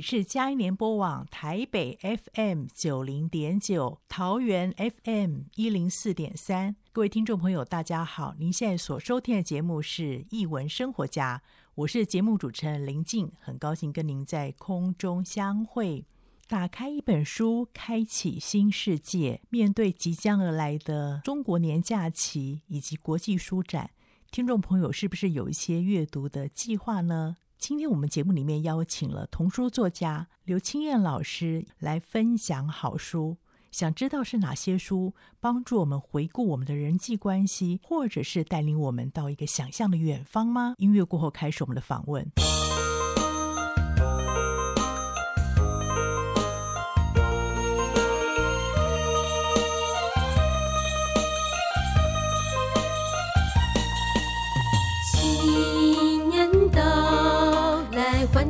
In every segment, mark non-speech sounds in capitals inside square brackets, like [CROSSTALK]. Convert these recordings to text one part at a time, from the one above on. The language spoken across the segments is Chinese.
是嘉音联播网台北 FM 九零点九，桃园 FM 一零四点三。各位听众朋友，大家好！您现在所收听的节目是《译文生活家》。我是节目主持人林静，很高兴跟您在空中相会。打开一本书，开启新世界。面对即将而来的中国年假期以及国际书展，听众朋友是不是有一些阅读的计划呢？今天我们节目里面邀请了童书作家刘清燕老师来分享好书。想知道是哪些书帮助我们回顾我们的人际关系，或者是带领我们到一个想象的远方吗？音乐过后开始我们的访问。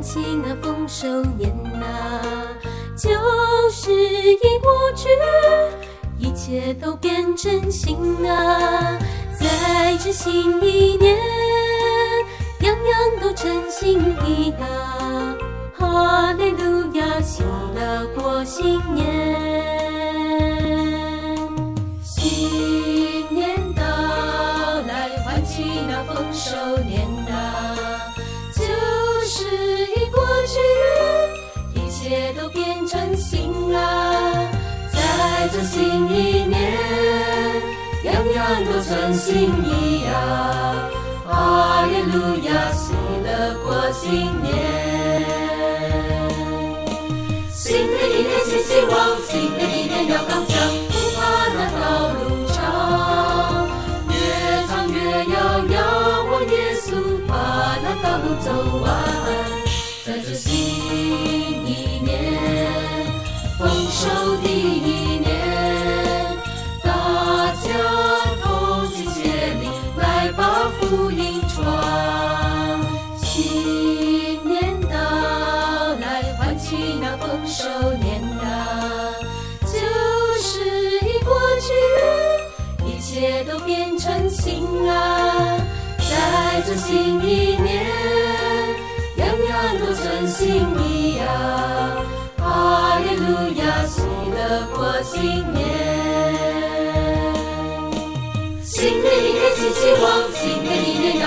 来，欢庆那丰收年呐。旧时已过去，一切都变成新啊！在这新一年，样样都称心意啊！哈利路亚，喜乐过新年，啊，在这新一年，样样都称心意啊！哈利路亚，喜乐过新年。新的一年新希望，新的一年要刚强，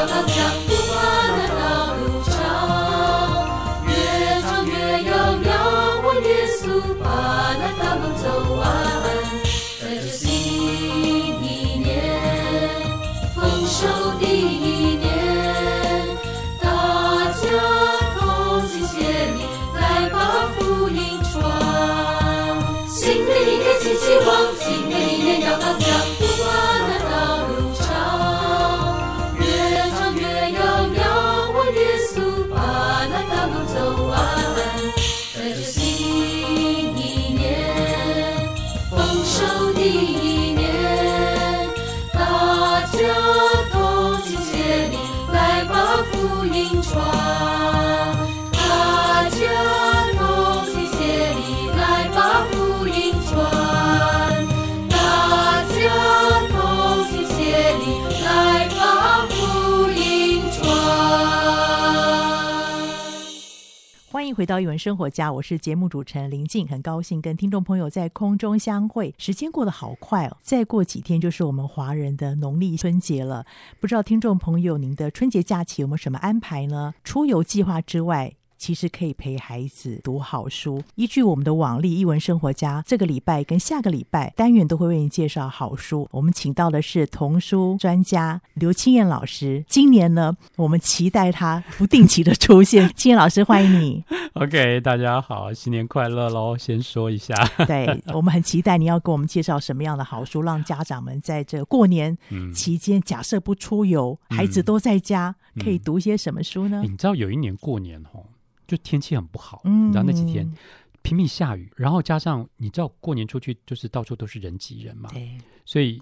的一年回到《一文生活家》，我是节目主持人林静，很高兴跟听众朋友在空中相会。时间过得好快哦，再过几天就是我们华人的农历春节了。不知道听众朋友您的春节假期有没有什么安排呢？出游计划之外，其实可以陪孩子读好书。依据我们的网例，艺文生活家这个礼拜跟下个礼拜单元都会为你介绍好书。我们请到的是童书专家刘青燕老师。今年呢，我们期待他不定期的出现。[LAUGHS] 青燕老师，欢迎你。OK，大家好，新年快乐喽！先说一下，对，我们很期待你要给我们介绍什么样的好书，让家长们在这过年期间，嗯、假设不出游，孩子都在家，嗯、可以读些什么书呢？你知道有一年过年吼，就天气很不好，嗯，你知道那几天拼命下雨，然后加上你知道过年出去就是到处都是人挤人嘛，所以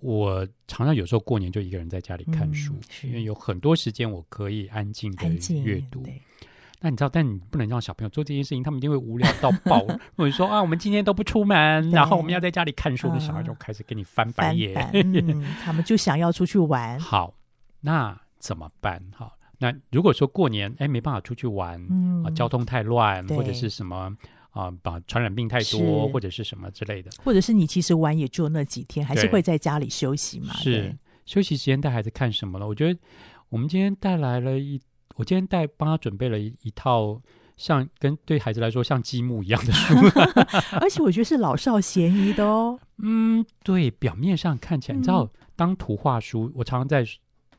我常常有时候过年就一个人在家里看书，嗯、因为有很多时间我可以安静的阅读。那你知道，但你不能让小朋友做这件事情，他们一定会无聊到爆。[LAUGHS] 或者说啊，我们今天都不出门，然后我们要在家里看书的小孩就开始给你翻白眼。嗯、他们就想要出去玩。[LAUGHS] 好，那怎么办？好，那如果说过年哎没办法出去玩，嗯、啊，交通太乱，或者是什么啊，把传染病太多，或者是什么之类的，或者是你其实玩也就那几天，还是会在家里休息嘛？是休息时间带孩子看什么了？我觉得我们今天带来了一。我今天带帮他准备了一一套像跟对孩子来说像积木一样的书，[LAUGHS] 而且我觉得是老少咸宜的哦。嗯，对，表面上看起来，你知道，当图画书，我常常在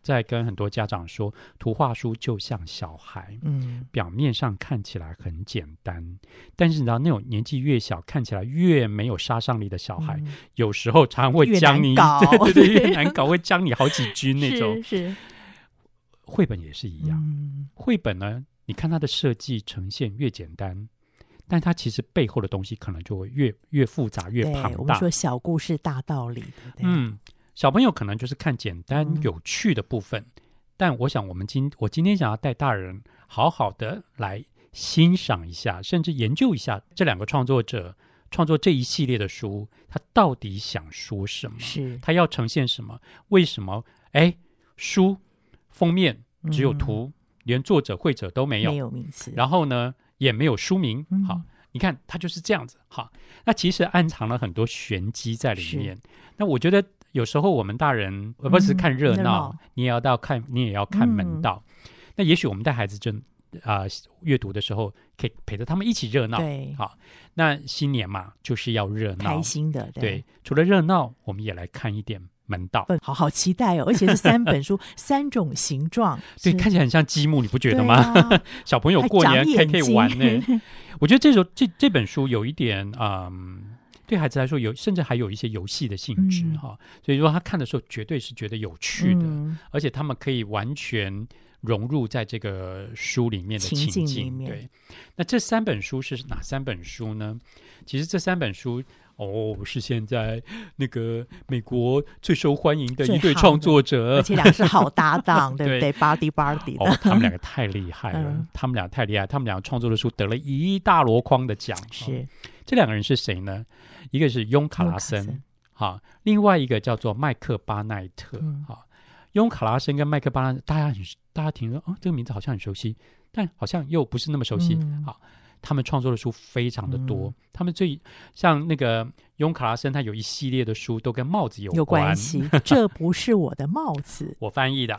在跟很多家长说，图画书就像小孩，嗯，表面上看起来很简单，但是你知道，那种年纪越小，看起来越没有杀伤力的小孩，有时候常常会将你，[LAUGHS] 对对对，越难搞，会将你好几 [LAUGHS] 军那种，是。绘本也是一样，嗯、绘本呢，你看它的设计呈现越简单，但它其实背后的东西可能就会越越复杂、越庞大。我们说小故事大道理，对不对？嗯，小朋友可能就是看简单有趣的部分，嗯、但我想我们今我今天想要带大人好好的来欣赏一下，甚至研究一下这两个创作者创作这一系列的书，他到底想说什么？是他要呈现什么？为什么？哎，书。封面只有图，嗯、连作者、绘者都没有，没有名字。然后呢，也没有书名。嗯、好，你看，它就是这样子。好，那其实暗藏了很多玄机在里面。那我觉得有时候我们大人，而不是看热闹，嗯、你也要到看，你也要看门道。嗯、那也许我们带孩子就啊阅读的时候，可以陪着他们一起热闹。对，好，那新年嘛，就是要热闹，开心的。对，对，除了热闹，我们也来看一点。门道，好好期待哦！而且是三本书，[LAUGHS] 三种形状，对，看起来很像积木，你不觉得吗？啊、[LAUGHS] 小朋友过年可以可以玩呢。[LAUGHS] 我觉得这首这这本书有一点，嗯，对孩子来说有，甚至还有一些游戏的性质哈。嗯、所以说他看的时候绝对是觉得有趣的，嗯、而且他们可以完全融入在这个书里面的情境，情境里面。对，那这三本书是哪三本书呢？其实这三本书。哦，是现在那个美国最受欢迎的一对创作者，而且两个是好搭档，[LAUGHS] 对不对？Buddy Buddy 的，哦，他们两个太厉害了，嗯、他们俩太厉害，他们俩创作的书得了一大箩筐的奖。是，哦、这两个人是谁呢？一个是雍卡拉森，哈，另外一个叫做麦克巴奈特，哈、嗯，雍卡拉森跟麦克巴奈特，大家很大家听说，哦，这个名字好像很熟悉，但好像又不是那么熟悉，嗯、好。他们创作的书非常的多，嗯、他们最像那个雍卡拉森，他有一系列的书都跟帽子有关，有关系。[LAUGHS] 这不是我的帽子，我翻译的，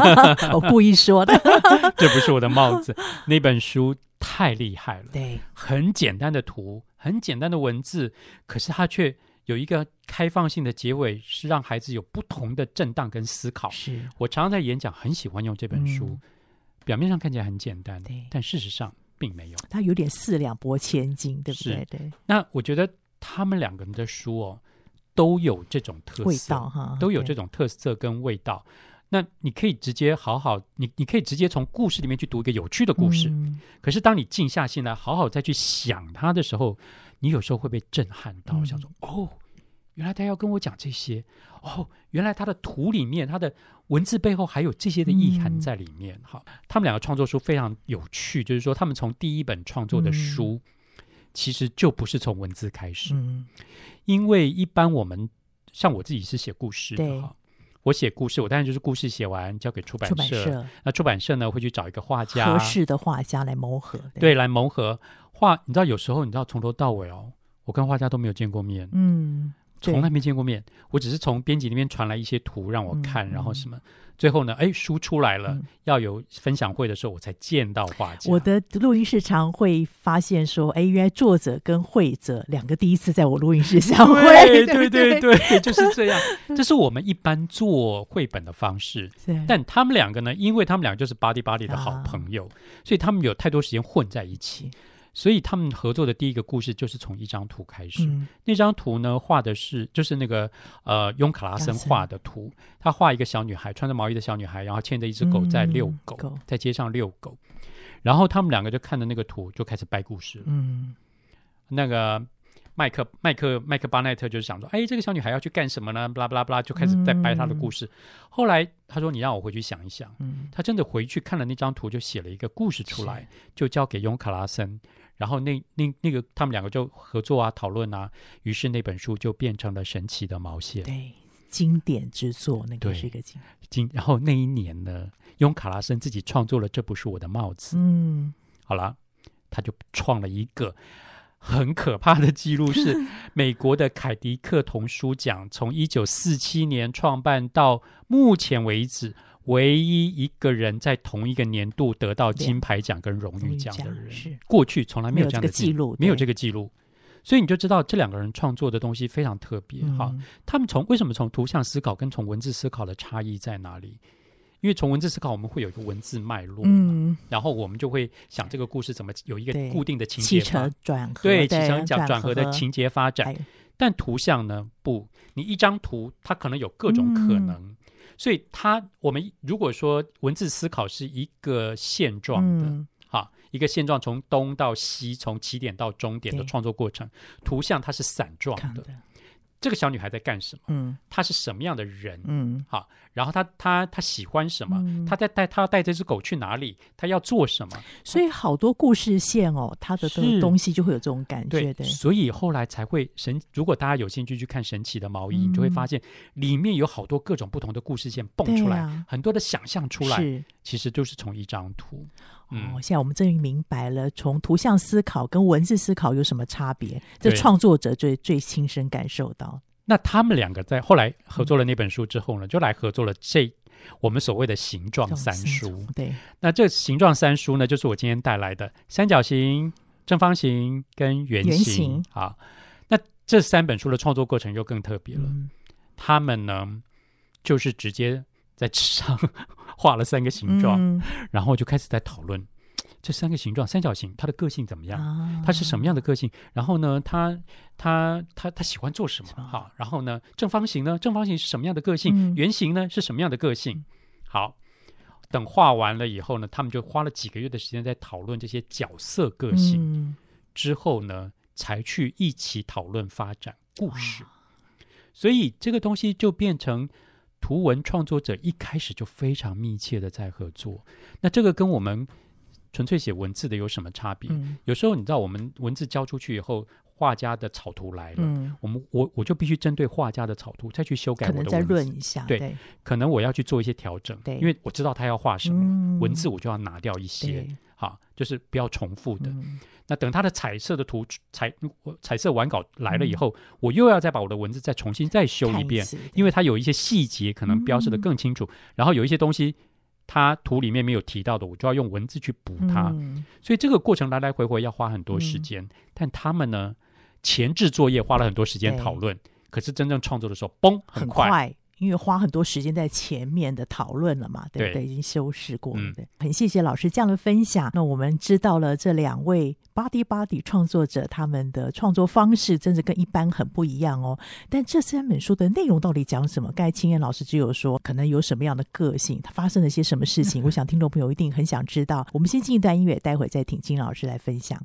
[LAUGHS] 我故意说的。[LAUGHS] 这不是我的帽子，那本书太厉害了，对，很简单的图，很简单的文字，可是它却有一个开放性的结尾，是让孩子有不同的震荡跟思考。是。我常常在演讲，很喜欢用这本书，嗯、表面上看起来很简单，但事实上。并没有，他有点四两拨千斤，对不对？对。那我觉得他们两个人的书哦，都有这种特色，味道哈，都有这种特色跟味道。那你可以直接好好，你你可以直接从故事里面去读一个有趣的故事。嗯、可是当你静下心来，好好再去想它的时候，你有时候会被震撼到，嗯、想说哦。原来他要跟我讲这些。哦，原来他的图里面，他的文字背后还有这些的意涵在里面。好、嗯，他们两个创作书非常有趣，就是说他们从第一本创作的书，嗯、其实就不是从文字开始，嗯、因为一般我们像我自己是写故事的哈，我写故事，我当然就是故事写完交给出版社，出版社。那出版社呢会去找一个画家，合适的画家来磨合，对，对，来磨合。画。你知道有时候你知道从头到尾哦，我跟画家都没有见过面，嗯。从来没见过面，我只是从编辑那边传来一些图让我看，嗯、然后什么。最后呢，哎，书出来了，嗯、要有分享会的时候，我才见到画家。我的录音室常会发现说，哎，原来作者跟绘者两个第一次在我录音室相会。对对对对，对，就是这样。[LAUGHS] 这是我们一般做绘本的方式。但他们两个呢，因为他们两个就是 buddy buddy 的好朋友，啊、所以他们有太多时间混在一起。所以他们合作的第一个故事就是从一张图开始。嗯、那张图呢，画的是就是那个呃，雍卡拉森画的图。他画一个小女孩，穿着毛衣的小女孩，然后牵着一只狗在遛狗，嗯、在街上遛狗。然后他们两个就看着那个图，就开始掰故事了。嗯，那个麦克麦克麦克巴奈特就是想说，哎，这个小女孩要去干什么呢？巴拉巴拉巴拉，就开始在掰她的故事。嗯、后来他说：“你让我回去想一想。嗯”他真的回去看了那张图，就写了一个故事出来，就交给雍卡拉森。然后那那那个他们两个就合作啊，讨论啊，于是那本书就变成了神奇的毛线，对，经典之作，那个是一个经经。然后那一年呢，雍卡拉森自己创作了《这不是我的帽子》。嗯，好了，他就创了一个很可怕的记录，[LAUGHS] 是美国的凯迪克童书奖，从一九四七年创办到目前为止。唯一一个人在同一个年度得到金牌奖跟荣誉奖的人，是过去从来没有这样的记录，没有这个记录，所以你就知道这两个人创作的东西非常特别哈。他们从为什么从图像思考跟从文字思考的差异在哪里？因为从文字思考，我们会有一个文字脉络，嗯，然后我们就会想这个故事怎么有一个固定的情节转合，对，起承转转合的情节发展。但图像呢？不，你一张图，它可能有各种可能。所以，他我们如果说文字思考是一个线状的，嗯、哈，一个线状从东到西，从起点到终点的创作过程，图像它是散状的。这个小女孩在干什么？嗯，她是什么样的人？嗯，好，然后她她她喜欢什么？嗯、她在带她要带这只狗去哪里？她要做什么？所以好多故事线哦，她的东西就会有这种感觉。对，所以后来才会神。如果大家有兴趣去看《神奇的毛衣》，嗯、你就会发现里面有好多各种不同的故事线蹦出来，啊、很多的想象出来，其实就是从一张图。嗯、哦，现在我们终于明白了，从图像思考跟文字思考有什么差别？这创作者最最亲身感受到。那他们两个在后来合作了那本书之后呢，嗯、就来合作了这我们所谓的形状三书。对，那这形状三书呢，就是我今天带来的三角形、正方形跟圆形。圆形啊，那这三本书的创作过程又更特别了。嗯、他们呢，就是直接在纸上。画了三个形状，嗯、然后就开始在讨论这三个形状：三角形，它的个性怎么样？啊、它是什么样的个性？然后呢，他他他他喜欢做什么？好，然后呢，正方形呢？正方形是什么样的个性？嗯、圆形呢是什么样的个性？好，等画完了以后呢，他们就花了几个月的时间在讨论这些角色个性，嗯、之后呢，才去一起讨论发展故事。啊、所以这个东西就变成。图文创作者一开始就非常密切的在合作，那这个跟我们纯粹写文字的有什么差别？嗯、有时候你知道，我们文字交出去以后，画家的草图来了，嗯、我们我我就必须针对画家的草图再去修改我的文字，可能再润一下，对，对。可能我要去做一些调整，对。因为我知道他要画什么，嗯、文字我就要拿掉一些，好，就是不要重复的。嗯那等他的彩色的图彩彩色完稿来了以后，嗯、我又要再把我的文字再重新再修一遍，一因为它有一些细节可能标示的更清楚，嗯、然后有一些东西它图里面没有提到的，我就要用文字去补它。嗯、所以这个过程来来回回要花很多时间。嗯、但他们呢，前置作业花了很多时间讨论，可是真正创作的时候，嘣，很快。很快因为花很多时间在前面的讨论了嘛，对不对？对，已经修饰过了，对。很谢谢老师这样的分享。那我们知道了这两位 Buddy Buddy 创作者他们的创作方式，真的跟一般很不一样哦。但这三本书的内容到底讲什么？刚才清彦老师只有说可能有什么样的个性，他发生了些什么事情。[LAUGHS] 我想听众朋友一定很想知道。我们先进一段音乐，待会再听金老师来分享。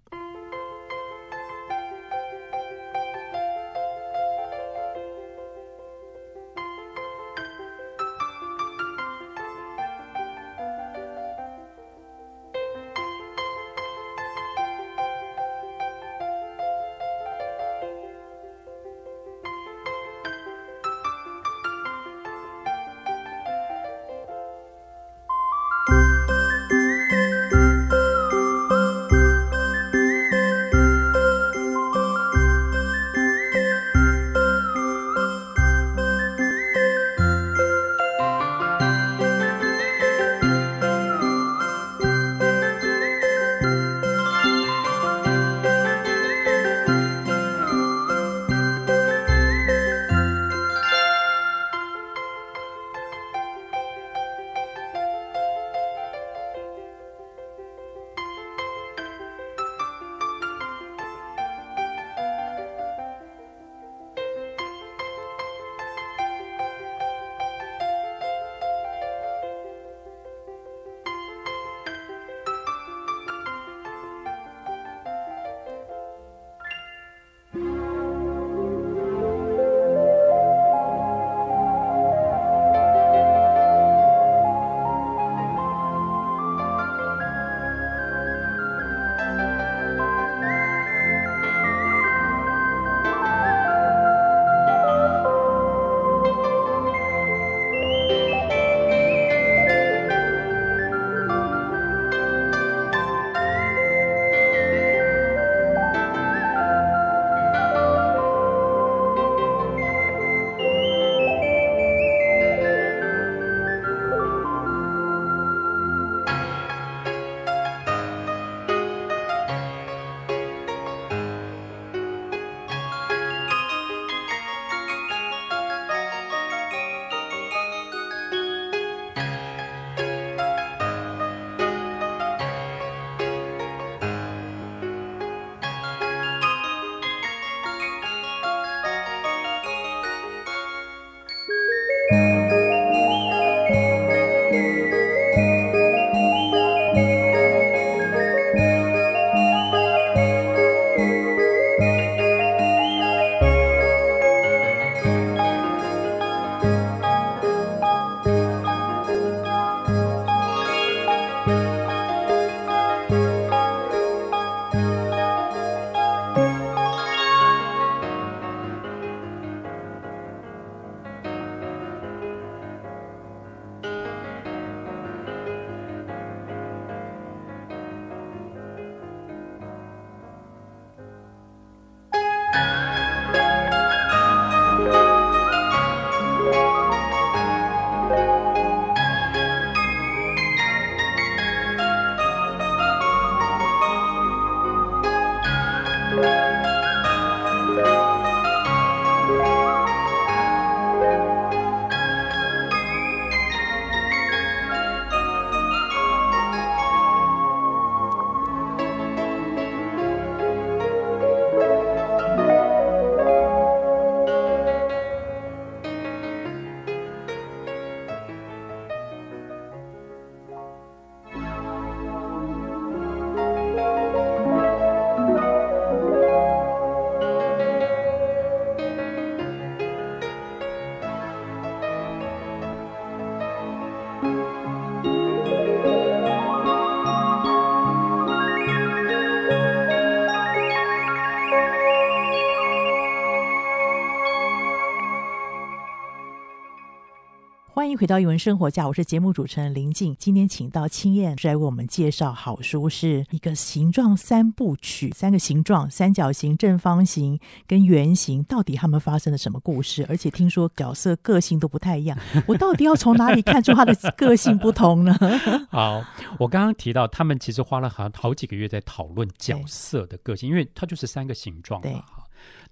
迎回到语文生活家，我是节目主持人林静。今天请到青燕来为我们介绍好书，是一个形状三部曲，三个形状：三角形、正方形跟圆形。到底他们发生了什么故事？而且听说角色个性都不太一样，我到底要从哪里看出他的个性不同呢？[LAUGHS] 好，我刚刚提到他们其实花了好好几个月在讨论角色的个性，因为它就是三个形状嘛。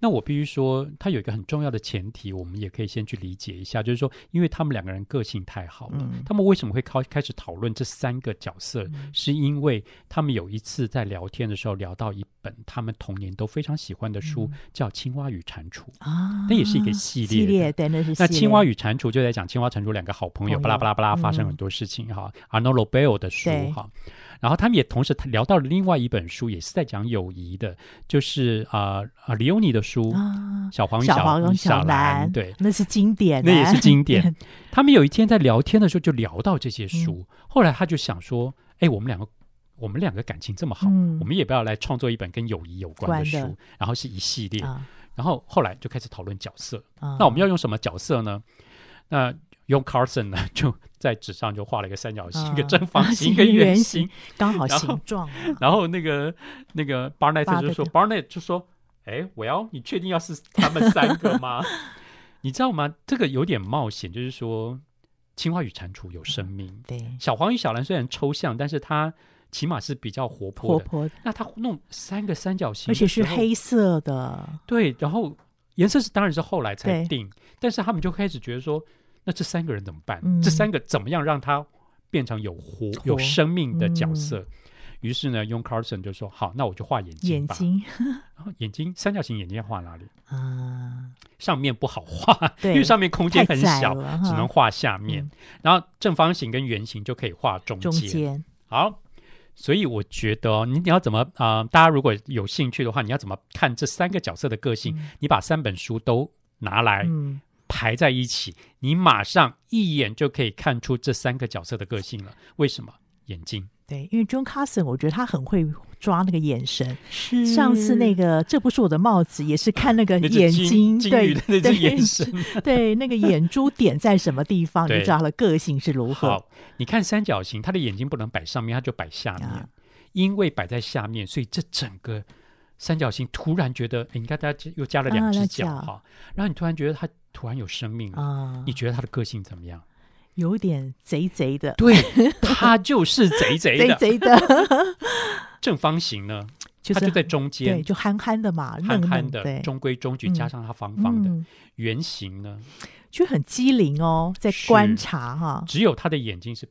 那我必须说，他有一个很重要的前提，我们也可以先去理解一下，就是说，因为他们两个人个性太好了，嗯、他们为什么会开开始讨论这三个角色？嗯、是因为他们有一次在聊天的时候聊到一本他们童年都非常喜欢的书，嗯、叫《青蛙与蟾蜍》啊，那也是一个系列。系列对，那是。那《青蛙与蟾蜍》就在讲青蛙、蟾蜍两个好朋友，巴拉巴拉巴拉发生很多事情哈。Arnaud Lobel 的书哈。然后他们也同时聊到了另外一本书，也是在讲友谊的，就是啊啊李欧尼的书啊，小黄小黄小蓝，对，那是经典，那也是经典。[LAUGHS] 他们有一天在聊天的时候就聊到这些书，嗯、后来他就想说，哎，我们两个我们两个感情这么好，嗯、我们也不要来创作一本跟友谊有关的书，的。然后是一系列。啊、然后后来就开始讨论角色，啊、那我们要用什么角色呢？那用 Carson 呢，[LAUGHS] 就在纸上就画了一个三角形、一个正方形、一个圆形，刚好形状。然后那个那个 Barnett 就说，Barnett 就说：“哎，Well，你确定要是他们三个吗？[LAUGHS] 你知道吗？这个有点冒险，就是说，青蛙与蟾蜍有生命，对，小黄与小蓝虽然抽象，但是它起码是比较活泼的。活泼。那它弄三个三角形，而且是黑色的，对。然后颜色是当然是后来才定，但是他们就开始觉得说。”那这三个人怎么办？嗯、这三个怎么样让他变成有活、活有生命的角色？嗯、于是呢，用 Carson 就说：“好，那我就画眼睛吧。眼睛，然 [LAUGHS] 后眼睛三角形眼睛要画哪里？啊，上面不好画，因为上面空间很小，只能画下面。嗯、然后正方形跟圆形就可以画中间。中间好，所以我觉得、哦、你你要怎么啊、呃？大家如果有兴趣的话，你要怎么看这三个角色的个性？嗯、你把三本书都拿来。嗯排在一起，你马上一眼就可以看出这三个角色的个性了。为什么？眼睛。对，因为 John Carson，我觉得他很会抓那个眼神。是。上次那个这不是我的帽子，也是看那个眼睛，对，那只眼神，[LAUGHS] 对，那个眼珠点在什么地方，[LAUGHS] 你知道他的个性是如何。好，你看三角形，他的眼睛不能摆上面，他就摆下面，啊、因为摆在下面，所以这整个三角形突然觉得，你看他又加了两只脚哈，啊、然后你突然觉得他。突然有生命了啊！你觉得他的个性怎么样？有点贼贼的。对，他就是贼贼的。[LAUGHS] 贼贼的。[LAUGHS] 正方形呢？他就在中间，对，就憨憨的嘛，憨憨的，中规中矩，加上他方方的。圆形呢，就很机灵哦，在观察哈。只有他的眼睛是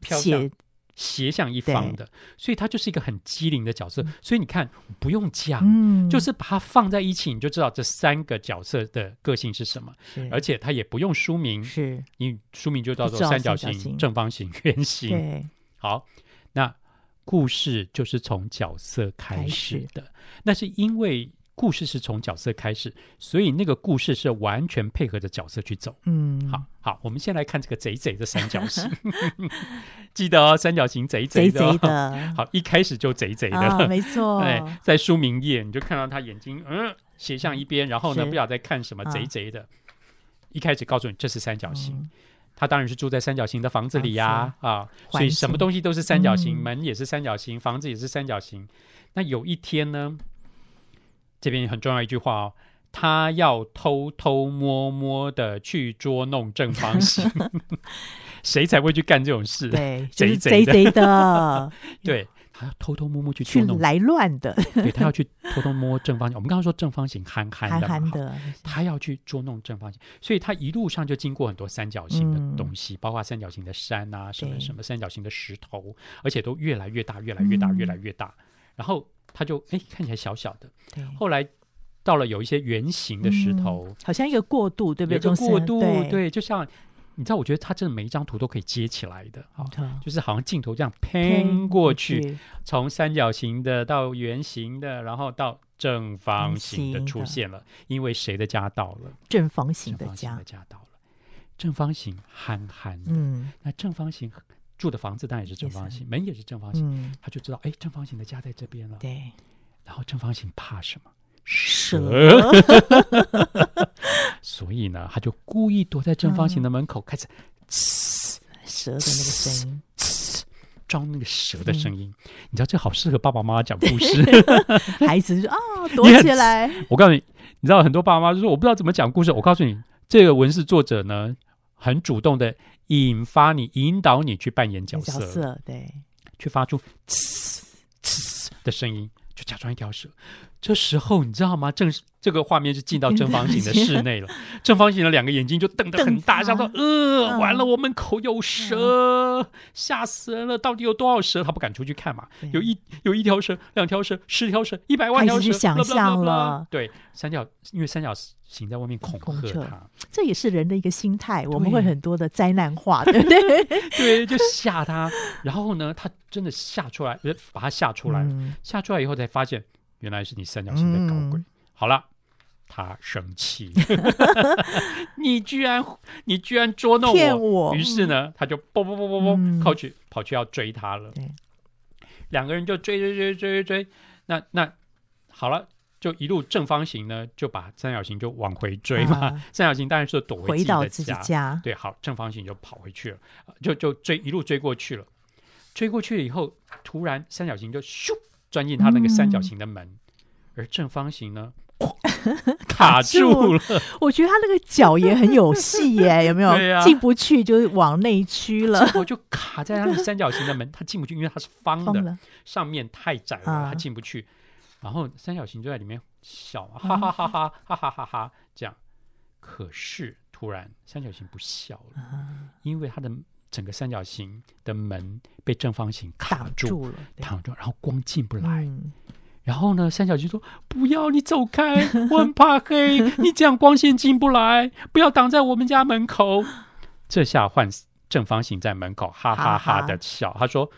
飘向。斜向一方的，所以他就是一个很机灵的角色。嗯、所以你看，不用讲，嗯、就是把它放在一起，你就知道这三个角色的个性是什么。而且他也不用书名，是。你书名就叫做三角形、角形正方形、圆形。对。好，那故事就是从角色开始的，始。那是因为。故事是从角色开始，所以那个故事是完全配合着角色去走。嗯，好好，我们先来看这个贼贼的三角形，[LAUGHS] 记得哦，三角形贼贼的，哦，贼贼的。[LAUGHS] 好，一开始就贼贼的，哦，没错。[LAUGHS] 哎，在书名页你就看到他眼睛嗯斜向一边，然后呢不晓得在看什么，贼贼的。一开始告诉你这是三角形，嗯，他当然是住在三角形的房子里呀，啊，啊，所以什么东西都是三角形，嗯，门也是三角形，房子也是三角形。那有一天呢？这边很重要一句话哦，他要偷偷摸摸的去捉弄正方形，[LAUGHS] 谁才会去干这种事？对，[LAUGHS] 贼贼的，的 [LAUGHS] 对，他要偷偷摸摸去捉弄来乱的，对，他要去偷偷摸正方形。我们刚刚说正方形憨憨的，憨憨的，他要去捉弄正方形，所以他一路上就经过很多三角形的东西，嗯、包括三角形的山啊，什么什么三角形的石头，而且都越来越大，越来越大，越来越大，嗯、然后。他就哎，看起来小小的。对。后来到了有一些圆形的石头，好像一个过渡，对不对？一个过渡，对，就像你知道，我觉得它真的每一张图都可以接起来的，好，就是好像镜头这样偏过去，从三角形的到圆形的，然后到正方形的出现了。因为谁的家到了？正方形的家到了。正方形憨憨的，嗯，那正方形。住的房子当然也是正方形，门也是正方形，他就知道，哎，正方形的家在这边了。对，然后正方形怕什么？蛇。[LAUGHS] 所以呢，他就故意躲在正方形的门口，开始 [LAUGHS] 蛇的那个声音，[LAUGHS] 装那个蛇的声音，嗯、你知道这好适合爸爸妈妈讲故事，孩子就说啊躲起来。我告诉你，你知道很多爸爸妈妈就说我不知道怎么讲故事。我告诉你，这个文字作者呢，很主动的引发你、引导你去扮演角色，角色对，去发出呲呲的声音，就假装一条蛇。这时候你知道吗？正是这个画面就进到正方形的室内了。[LAUGHS] 正方形的两个眼睛就瞪得很大，想说：“呃，完了，我门口有蛇，吓死人了！到底有多少蛇？他不敢出去看嘛。有一有一条蛇，两条蛇，十条蛇，一百万条蛇，想象了。对，三角，因为三角形在外面恐吓他，这也是人的一个心态。我们会很多的灾难化，对不对？[LAUGHS] 对，就吓他。然后呢，他真的吓出来，把他吓出来。吓出来以后才发现。原来是你三角形在搞鬼。嗯、好了，他生气，[LAUGHS] 你居然你居然捉弄我。于是呢，他就啵啵啵啵啵跑去跑去要追他了。两个人就追追追追追追。那那好了，就一路正方形呢，就把三角形就往回追嘛。啊、三角形当然是躲回自己的家。对，好，正方形就跑回去了，就就追一路追过去了。追过去了以后，突然三角形就咻。钻进他那个三角形的门，嗯、而正方形呢，[LAUGHS] 卡住了。我觉得他那个脚也很有戏耶，[LAUGHS] 有没有？进不去就是往内区了。我就卡在那个三角形的门，[LAUGHS] 他进不去，因为它是方的，上面太窄了，他进不去。然后三角形就在里面笑，哈哈哈哈哈哈哈哈，这样。可是突然三角形不笑了，嗯、因为他的。整个三角形的门被正方形卡住，住了，挡住，然后光进不来。嗯、然后呢，三角形说：“不要，你走开，我很怕黑，你这样光线进不来，不要挡在我们家门口。”这下换正方形在门口哈哈哈的笑。他说：“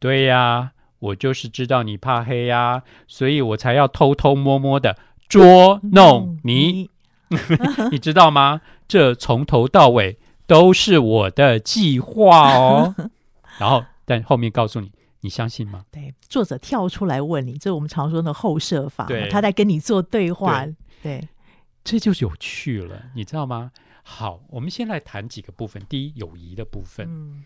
对呀，我就是知道你怕黑呀，所以我才要偷偷摸摸的捉弄你，嗯、[LAUGHS] 你知道吗？这从头到尾。”都是我的计划哦，[LAUGHS] 然后但后面告诉你，你相信吗？对，作者跳出来问你，这是我们常说的后设法，对，他在跟你做对话，对，对，这就是有趣了，你知道吗？好，我们先来谈几个部分。第一，友谊的部分，嗯，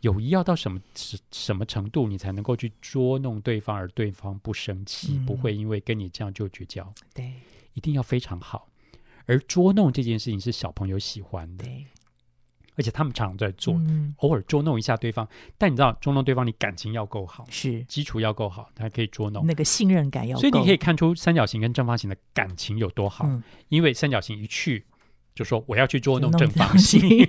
友谊要到什么什什么程度，你才能够去捉弄对方，而对方不生气，嗯、不会因为跟你这样就绝交？对，一定要非常好。而捉弄这件事情是小朋友喜欢的。对。而且他们常常在做，嗯、偶尔捉弄一下对方。但你知道，捉弄对方，你感情要够好，是基础要够好，才可以捉弄。那个信任感要够。所以你可以看出三角形跟正方形的感情有多好。嗯、因为三角形一去就说我要去捉弄正方形。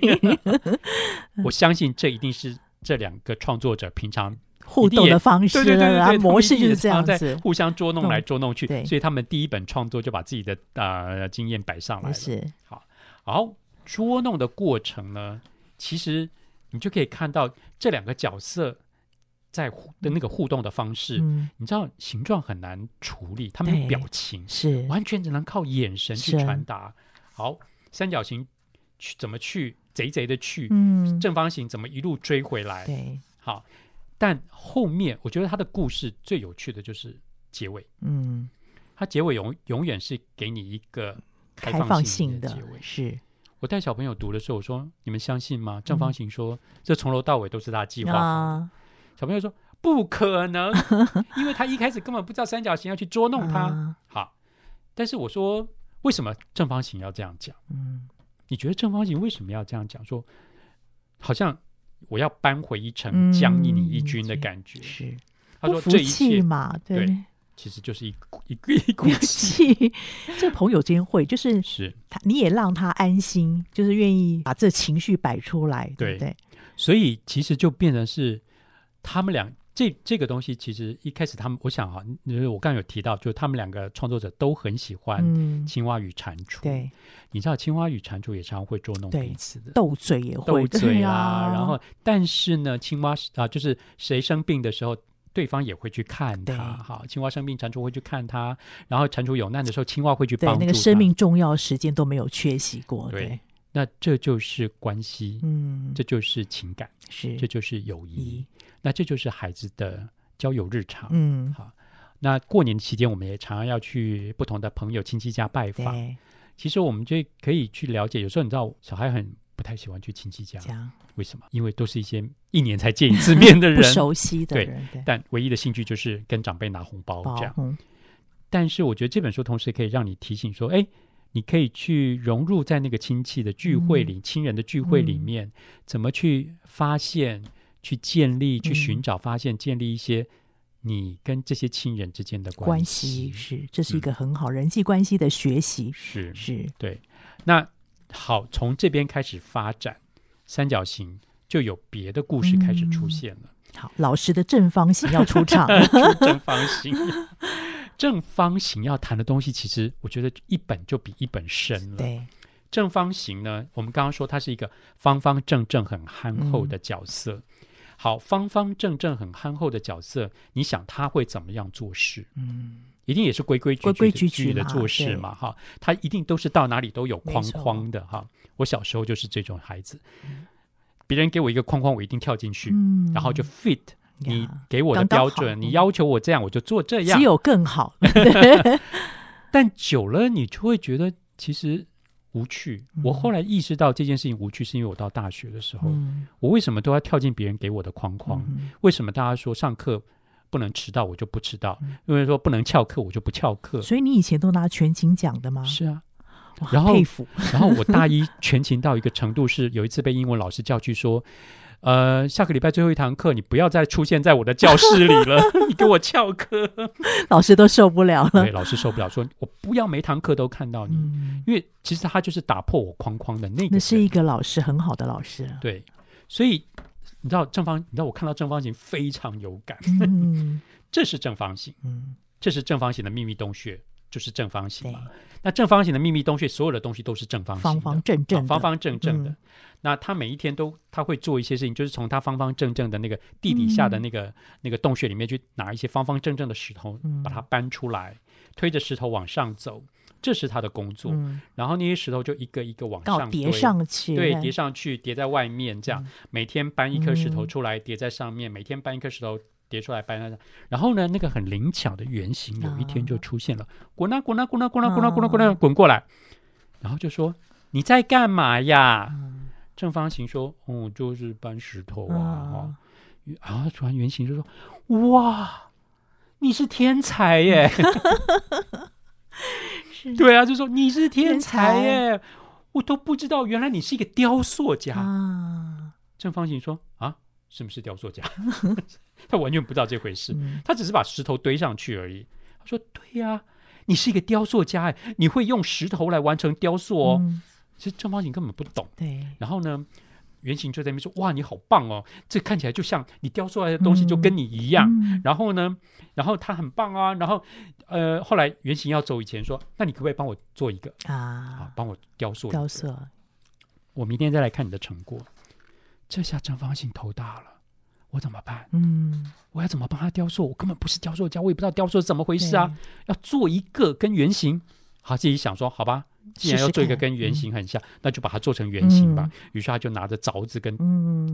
[LAUGHS] 我相信这一定是这两个创作者平常互动的方式，对对对对，模式就是这样子，互相捉弄来捉弄去。对，所以他们第一本创作就把自己的呃经验摆上来了。是好，好。捉弄的过程呢，其实你就可以看到这两个角色在的那个互动的方式。嗯，你知道形状很难处理，他们的表情是完全只能靠眼神去传达。好，三角形去怎么去贼贼的去，嗯，正方形怎么一路追回来？对，好，但后面我觉得他的故事最有趣的就是结尾。嗯，他结尾永永远是给你一个开放性的结尾，是。我带小朋友读的时候，我说：“你们相信吗？”正方形说：“嗯、这从头到尾都是他计划。啊”小朋友说：“不可能，因为他一开始根本不知道三角形要去捉弄他。啊”好，但是我说：“为什么正方形要这样讲？”嗯，你觉得正方形为什么要这样讲？说好像我要扳回一城，将你一军的感觉。嗯、是，他说：“这一切嘛，对。对”其实就是一股一股一股气，[LAUGHS] 这朋友之间会就是是。他，你也让他安心，就是愿意把这情绪摆出来，对，对。对，所以其实就变成是他们俩这这个东西，其实一开始他们，我想哈，我刚刚有提到，就他们两个创作者都很喜欢青蛙与蟾蜍，对，你知道青蛙与蟾蜍也常常会捉弄彼此的，斗嘴也会斗嘴啊，然后但是呢，青蛙啊，就是谁生病的时候。对方也会去看他，好，青蛙生病，蟾蜍会去看他，然后蟾蜍有难的时候，青蛙会去帮助他。那个生命重要时间都没有缺席过。对，对，那这就是关系，嗯，这就是情感，是，这就是友谊，嗯、那这就是孩子的交友日常，嗯，好。那过年期间，我们也常常要去不同的朋友亲戚家拜访。其实我们就可以去了解，有时候你知道，小孩很。不太喜欢去亲戚家。家为什么？因为都是一些一年才见一次面的人，[LAUGHS] 不熟悉的人。对，但唯一的兴趣就是跟长辈拿红包这样。嗯、但是我觉得这本书同时可以让你提醒说，哎，你可以去融入在那个亲戚的聚会里、嗯、亲人的聚会里面，嗯、怎么去发现、去建立、去寻找、发现、建立一些。你跟这些亲人之间的关系，关系是，这是一个很好人际关系的学习。是是，对。那好，从这边开始发展，三角形就有别的故事开始出现了。嗯、好，老师的正方形要出场。[LAUGHS] 正方形，正方形要谈的东西，其实我觉得一本就比一本深了。对，正方形呢，我们刚刚说它是一个方方正正、很憨厚的角色。嗯好，方方正正、很憨厚的角色，你想他会怎么样做事？嗯，一定也是规规矩矩、的做事嘛，哈。他一定都是到哪里都有框框的，哈。我小时候就是这种孩子，嗯、别人给我一个框框，我一定跳进去，嗯、然后就 fit 你给我的标准，你要求我这样，我就做这样，只有更好。[LAUGHS] [LAUGHS] 但久了，你就会觉得其实。无趣。我后来意识到这件事情无趣，是因为我到大学的时候，嗯、我为什么都要跳进别人给我的框框？嗯、为什么大家说上课不能迟到，我就不迟到？嗯、因为说不能翘课，我就不翘课。所以你以前都拿全勤奖的吗？是啊，然后佩服。然后我大一全勤到一个程度，是有一次被英文老师叫去说。呃，下个礼拜最后一堂课，你不要再出现在我的教室里了，[LAUGHS] 你给我翘课，[LAUGHS] 老师都受不了了。对，老师受不了，说我不要每堂课都看到你，嗯、因为其实他就是打破我框框的那个。那是一个老师，很好的老师。对，所以你知道正方，你知道我看到正方形非常有感。嗯，[LAUGHS] 这是正方形，嗯，这是正方形的秘密洞穴，就是正方形嘛。那正方形的秘密洞穴，所有的东西都是正方形，方方正正，方方正正的。嗯。那他每一天都他会做一些事情，就是从他方方正正的那个地底下的那个、嗯、那个洞穴里面去拿一些方方正正的石头，嗯、把它搬出来，推着石头往上走，这是他的工作。嗯、然后那些石头就一个一个往上叠上去，对，叠上去，叠在外面，这样、嗯、每天搬一颗石头出来叠在上面，嗯、每天搬一颗石头叠出来搬在上。然后呢，那个很灵巧的圆形有一天就出现了，滚啊滚啊滚啊滚啊滚啊滚啊滚啊滚过来，然后就说你在干嘛呀？嗯。正方形说：“哦，就是搬石头啊！”啊，然后突然圆形就说：“哇，你是天才耶！” [LAUGHS] [LAUGHS] 是对啊，就说你是天才耶！才我都不知道，原来你是一个雕塑家。啊、正方形说：“啊，什么是雕塑家？” [LAUGHS] 他完全不知道这回事，嗯、他只是把石头堆上去而已。他说：“对呀、啊，你是一个雕塑家，哎，你会用石头来完成雕塑哦。嗯”其实正方形根本不懂，对。然后呢，圆形就在那边说：“哇，你好棒哦！这看起来就像你雕出来的东西，就跟你一样。嗯”然后呢，然后他很棒啊。然后，呃，后来原型要走以前说：“那你可不可以帮我做一个啊？啊，帮我雕塑雕塑。我明天再来看你的成果。这下正方形头大了，我怎么办？嗯，我要怎么帮他雕塑？我根本不是雕塑家，我也不知道雕塑是怎么回事啊！要做一个跟圆形，好，自己想说，好吧。”既然要做一个跟圆形很像，那就把它做成圆形吧。嗯、于是他就拿着凿子跟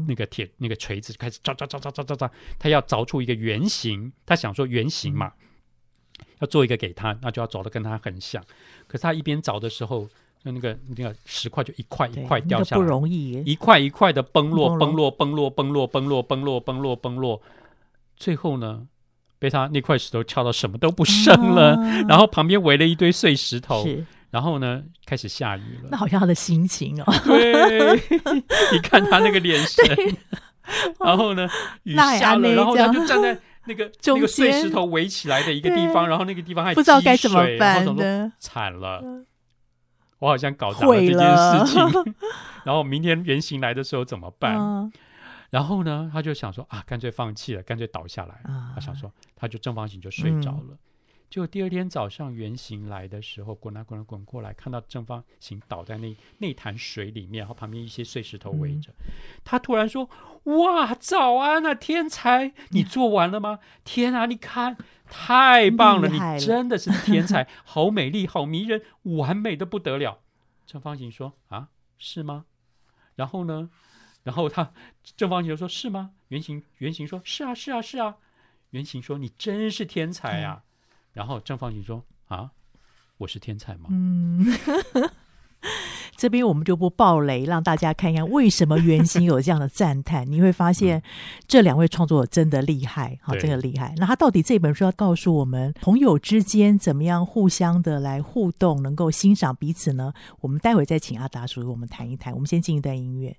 那个铁、嗯、那个锤子，开始凿凿凿凿凿凿凿。他要凿出一个圆形，他想说圆形嘛，嗯、要做一个给他，那就要凿的跟他很像。可是他一边凿的时候，那那个那个石块就一块一块掉下来，不容易，一块一块的崩落，崩落，崩落，崩落，崩落，崩落，崩落，崩落。最后呢，被他那块石头敲到什么都不剩了，啊、[LAUGHS] 然后旁边围了一堆碎石头。然后呢，开始下雨了。那好像他的心情哦。[LAUGHS] 对，你看他那个脸神。[LAUGHS] 然后呢，雨下了，然后他就站在那个那个碎石头围起来的一个地方，然后那个地方还不知道该怎么办呢？惨了，我好像搞砸了这件事情。然后明天原形来的时候怎么办？然后呢，他就想说啊，干脆放弃了，干脆倒下来。他想说，他就正方形就睡着了。结果第二天早上圆形来的时候，滚来滚来滚过来，看到正方形倒在那那潭水里面，然后旁边一些碎石头围着。嗯、他突然说：“哇，早安啊，天才！你做完了吗？嗯、天啊，你看，太棒了！了你真的是天才，[LAUGHS] 好美丽，好迷人，完美的不得了。”正方形说：“啊，是吗？”然后呢，然后他正方形就说：“是吗？”圆形圆形说：“是啊，是啊，是啊。”圆形说：“你真是天才啊！”嗯然后正方形说：“啊，我是天才吗？”嗯，[LAUGHS] 这边我们就不爆雷，让大家看一看为什么原型有这样的赞叹。你会发现这两位创作者真的厉害，好，真的厉害。那他到底这本书要告诉我们朋友之间怎么样互相的来互动，能够欣赏彼此呢？我们待会再请阿达叔我们谈一谈。我们先进一段音乐。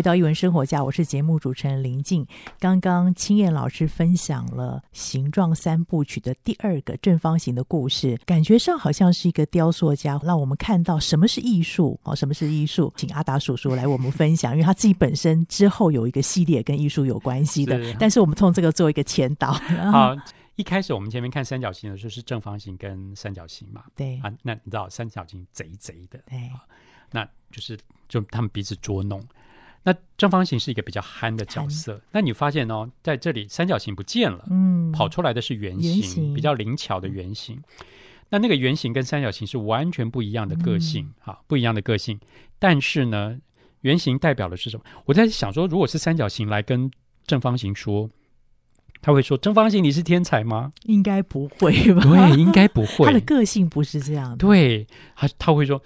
回到一文生活家，我是节目主持人林静。刚刚青燕老师分享了形状三部曲的第二个正方形的故事，感觉上好像是一个雕塑家让我们看到什么是艺术哦，什么是艺术？请阿达叔叔来我们分享，因为他自己本身之后有一个系列跟艺术有关系的，是但是我们从这个做一个前导。[LAUGHS] 好，一开始我们前面看三角形的时候是正方形跟三角形嘛？对啊，那你知道三角形贼贼的，对，那就是就他们彼此捉弄。那正方形是一个比较憨的角色。那你发现哦，在这里三角形不见了，嗯，跑出来的是圆形，比较灵巧的圆形。那那个圆形跟三角形是完全不一样的个性，哈、嗯，不一样的个性。但是呢，圆形代表的是什么？我在想说，如果是三角形来跟正方形说，他会说正方形你是天才吗？应该不会吧？对，应该不会。[LAUGHS] 他的个性不是这样的。对，他他会说，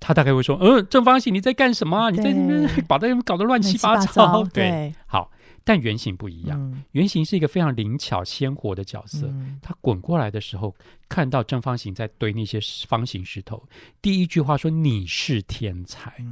他大概会说，呃，正方形你在干什么？你在那边 [LAUGHS] 把这搞得乱七八糟。八糟 [LAUGHS] 对，对，好。但圆形不一样，圆形是一个非常灵巧鲜活的角色。他滚过来的时候，看到正方形在堆那些方形石头，第一句话说：“你是天才。”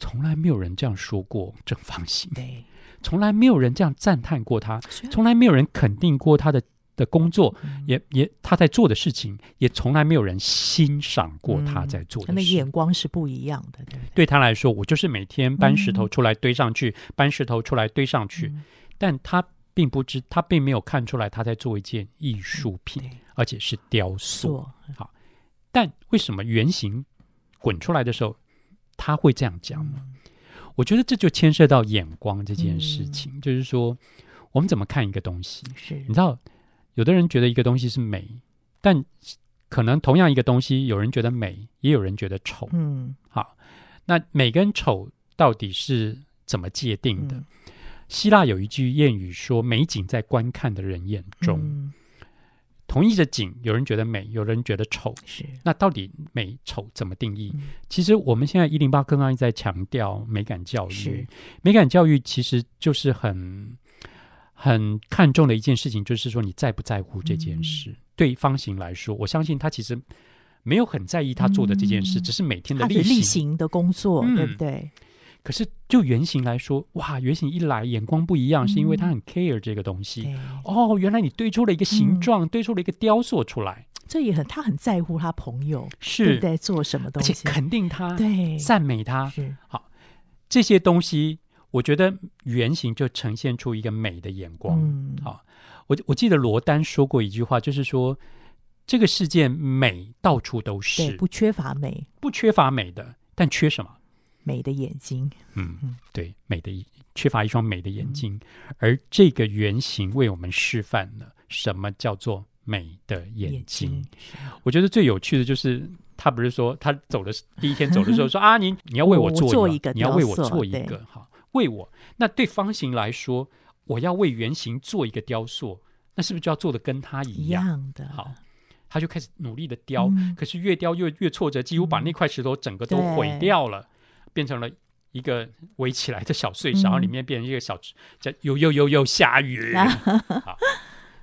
从来没有人这样说过正方形，对，从来没有人这样赞叹过他，从来没有人肯定过他的。的工作也也他在做的事情，也从来没有人欣赏过他在做的事。他那眼光是不一样的，对对，对他来说，我就是每天搬石头出来堆上去，嗯、搬石头出来堆上去。嗯、但他并不知，他并没有看出来他在做一件艺术品，嗯、而且是雕塑。好，但为什么圆形滚出来的时候他会这样讲呢？嗯、我觉得这就牵涉到眼光这件事情，嗯、就是说我们怎么看一个东西？是你知道？有的人觉得一个东西是美，但可能同样一个东西，有人觉得美，也有人觉得丑。嗯，好，那美跟丑到底是怎么界定的？嗯、希腊有一句谚语说：“美景在观看的人眼中。嗯”同一的景，有人觉得美，有人觉得丑。是，那到底美丑怎么定义？嗯、其实我们现在一零八刚刚在强调美感教育，美感教育其实就是很。很看重的一件事情，就是说你在不在乎这件事。嗯、对方形来说，我相信他其实没有很在意他做的这件事，嗯、只是每天的例行，例行的工作，嗯、对不对？可是就原型来说，哇，原型一来眼光不一样，嗯、是因为他很 care 这个东西。对。哦，原来你堆出了一个形状，嗯、堆出了一个雕塑出来，这也很他很在乎他朋友是。在做什么东西，肯定他，对，赞美他，是。好这些东西。我觉得圆形就呈现出一个美的眼光。嗯，好，我我记得罗丹说过一句话，就是说这个世界美到处都是，不缺乏美，不缺乏美的，但缺什么？美的眼睛。嗯，对，美的缺乏一双美的眼睛，嗯，而这个圆形为我们示范了什么叫做美的眼睛。眼睛，我觉得最有趣的就是他不是说他走的第一天走的时候说啊，你你要为我做一个，你要为我做一个哈。为我，那对方形来说，我要为圆形做一个雕塑，那是不是就要做的跟他一样，一样的？好，他就开始努力的雕，嗯、可是越雕越越挫折，几乎把那块石头整个都毁掉了，对。变成了一个围起来的小碎石，嗯、然后里面变成一个小叫又又又又下雨。[LAUGHS] 好，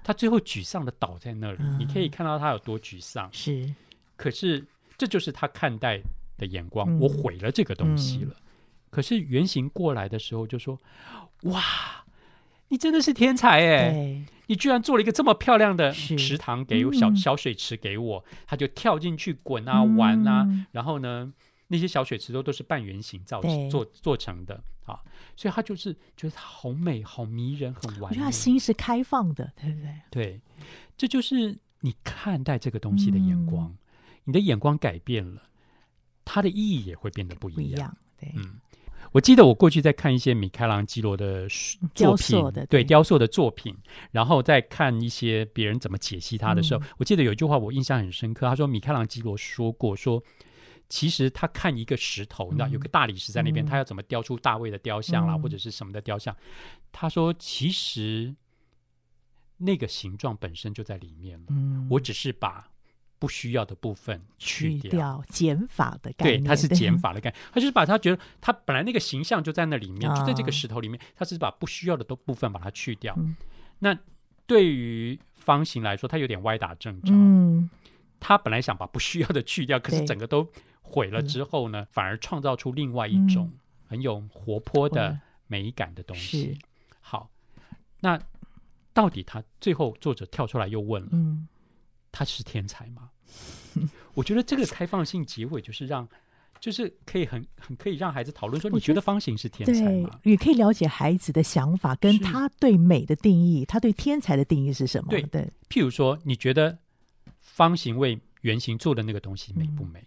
他最后沮丧的倒在那里，嗯、你可以看到他有多沮丧。是，可是这就是他看待的眼光，嗯、我毁了这个东西了。嗯可是原型过来的时候就说：“哇，你真的是天才哎！你居然做了一个这么漂亮的池塘给小小水池给我。嗯”他就跳进去滚啊玩啊，嗯、然后呢，那些小水池都都是半圆形造对做做成的啊，所以他就是觉得它好美、好迷人、很完美。他心是开放的，对不对？对，这就是你看待这个东西的眼光。嗯、你的眼光改变了，它的意义也会变得不一样。不一样对，嗯。我记得我过去在看一些米开朗基罗的作品，对，对雕塑的作品，然后在看一些别人怎么解析他的时候，嗯、我记得有一句话我印象很深刻。他说米开朗基罗说过说，其实他看一个石头，你知道有个大理石在那边，嗯、他要怎么雕出大卫的雕像啦，嗯、或者是什么的雕像？他说其实那个形状本身就在里面了，嗯、我只是把。不需要的部分去掉，减法的概念，对，它是减法的概念。他就是把他觉得他本来那个形象就在那里面，就在这个石头里面，他是把不需要的都部分把它去掉。那对于方形来说，它有点歪打正着。嗯，他本来想把不需要的去掉，可是整个都毁了之后呢，反而创造出另外一种很有活泼的美感的东西。好，那到底他最后作者跳出来又问了，嗯，他是天才吗？[LAUGHS] 我觉得这个开放性结尾就是让，就是可以很很可以让孩子讨论说，你觉得方形是天才吗？也可以了解孩子的想法，跟他对美的定义，他对天才的定义是什么？对对。譬如说，你觉得方形为圆形做的那个东西美不美？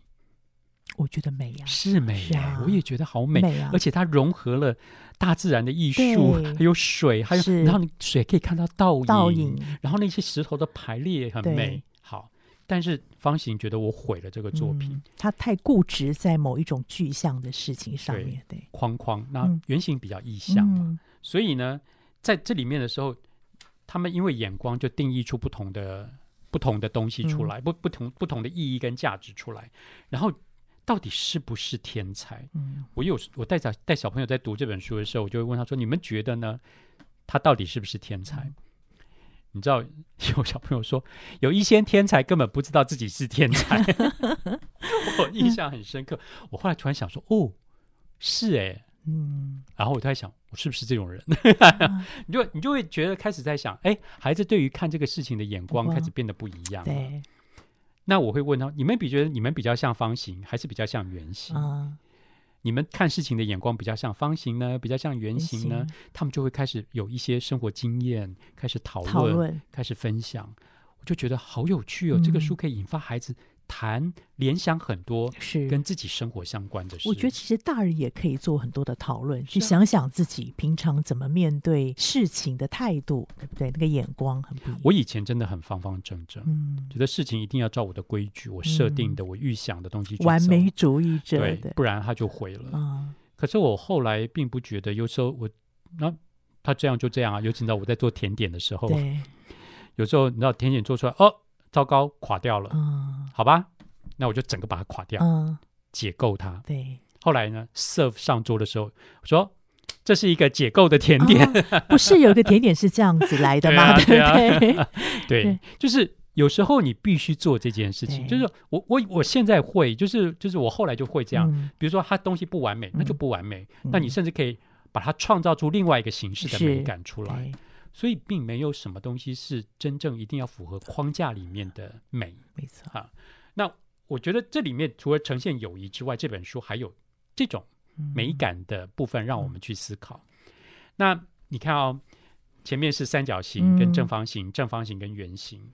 我觉得美呀、啊，是美呀、啊，我也觉得好美，美啊、而且它融合了大自然的艺术，还有水，还有然后你水可以看到倒影，倒影，然后那些石头的排列也很美。好，但是方形觉得我毁了这个作品，他、嗯、太固执在某一种具象的事情上面，对，对框框，那圆形比较意象嘛，嗯、所以呢，在这里面的时候，他们因为眼光就定义出不同的不同的东西出来，嗯、不不同不同的意义跟价值出来，然后。到底是不是天才？嗯，我有我带小带小朋友在读这本书的时候，我就会问他说：“你们觉得呢？他到底是不是天才？”嗯、你知道，有小朋友说，有一些天才根本不知道自己是天才。[LAUGHS] 我印象很深刻。我后来突然想说：“哦，是哎，嗯。”然后我就在想，我是不是这种人？嗯、[LAUGHS] 你就你就会觉得开始在想，哎，孩子对于看这个事情的眼光开始变得不一样了。对。那我会问他：你们比觉得你们比较像方形，还是比较像圆形？嗯、你们看事情的眼光比较像方形呢，比较像圆形呢？他们就会开始有一些生活经验，开始讨论，讨论开始分享。我就觉得好有趣哦！嗯、这个书可以引发孩子。谈联想很多是跟自己生活相关的事，我觉得其实大人也可以做很多的讨论，啊、去想想自己平常怎么面对事情的态度，对不对？那个眼光很不一样。我以前真的很方方正正，嗯，觉得事情一定要照我的规矩，我设定的，嗯、我预想的东西，完美主义者，对，不然他就毁了。嗯、可是我后来并不觉得，有时候我那他这样就这样啊，尤其你知道我在做甜点的时候，对，有时候你知道甜点做出来哦。糟糕，垮掉了。嗯，好吧，那我就整个把它垮掉，嗯，解构它。对，后来呢，serve 上桌的时候，我说这是一个解构的甜点，哦、不是有一个甜点是这样子来的 [LAUGHS] 吗？对不 [LAUGHS] 对？对，就是有时候你必须做这件事情。就是我我我现在会，就是就是我后来就会这样。嗯、比如说，它东西不完美，那就不完美。嗯、那你甚至可以把它创造出另外一个形式的美感出来。所以并没有什么东西是真正一定要符合框架里面的美，没错啊。那我觉得这里面除了呈现友谊之外，这本书还有这种美感的部分让我们去思考。嗯、那你看哦，前面是三角形跟正方形，嗯、正方形跟圆形，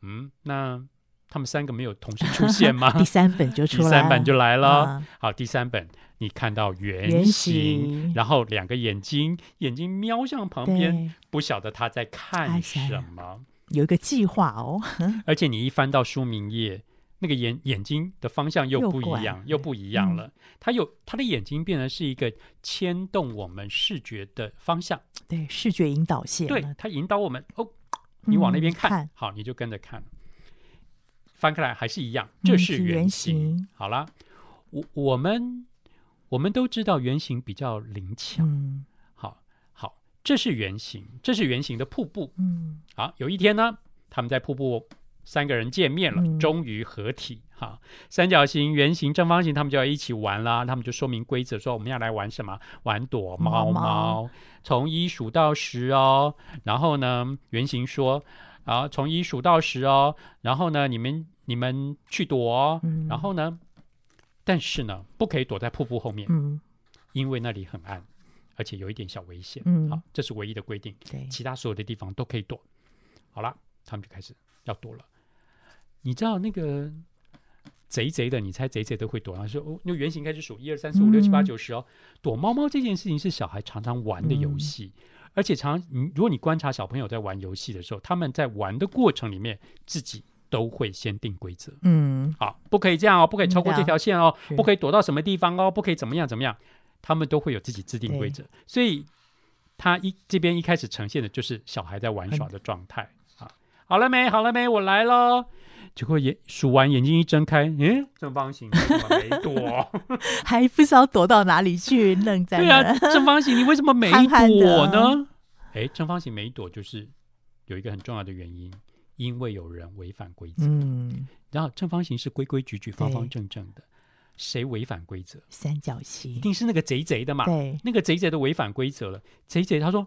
嗯，那他们三个没有同时出现吗？[LAUGHS] 第三本就出来了，第三本就来了。啊、好，第三本。你看到圆形，形然后两个眼睛，眼睛瞄向旁边，不晓得他在看什么。有一个计划哦，[LAUGHS] 而且你一翻到书名页，那个眼眼睛的方向又不一样，又，又不一样了。他、嗯、有他的眼睛变成是一个牵动我们视觉的方向，对，视觉引导线。对，他引导我们哦，你往那边看，嗯、看好，你就跟着看。翻开来还是一样，这是圆形。好了，我我们。我们都知道圆形比较灵巧，嗯、好好，这是圆形，这是圆形的瀑布，嗯，好，有一天呢，他们在瀑布三个人见面了，嗯、终于合体，哈，三角形、圆形、正方形，他们就要一起玩啦，他们就说明规则，说我们要来玩什么？玩躲猫猫，猫猫。从一数到十哦，然后呢，圆形说，啊，从一数到十哦，然后呢，你们你们去躲哦，嗯、然后呢？但是呢，不可以躲在瀑布后面，嗯，因为那里很暗，而且有一点小危险，嗯，好，这是唯一的规定，对，其他所有的地方都可以躲。好了，他们就开始要躲了。你知道那个贼贼的，你猜贼贼都会躲，然后说哦，那圆形开始数一二三四五六七八九十哦。躲猫猫这件事情是小孩常常玩的游戏，嗯、而且常你，如果你观察小朋友在玩游戏的时候，他们在玩的过程里面自己。都会先定规则，嗯，好，不可以这样哦，不可以超过这条线哦，嗯、不可以躲到什么地方哦，不可以怎么样怎么样，他们都会有自己制定规则，所以他一这边一开始呈现的就是小孩在玩耍的状态，好、嗯，好了没？好了没？我来喽，结果眼数完眼睛一睁开，嗯，正方形怎么没躲？[LAUGHS] 还不知道躲到哪里去，愣在那。对啊，正方形你为什么没躲呢？哎，正方形没躲就是有一个很重要的原因。因为有人违反规则，嗯，然后正方形是规规矩矩、方方正正的，谁违反规则？三角形一定是那个贼贼的嘛？对，那个贼贼的违反规则了。贼贼他说：“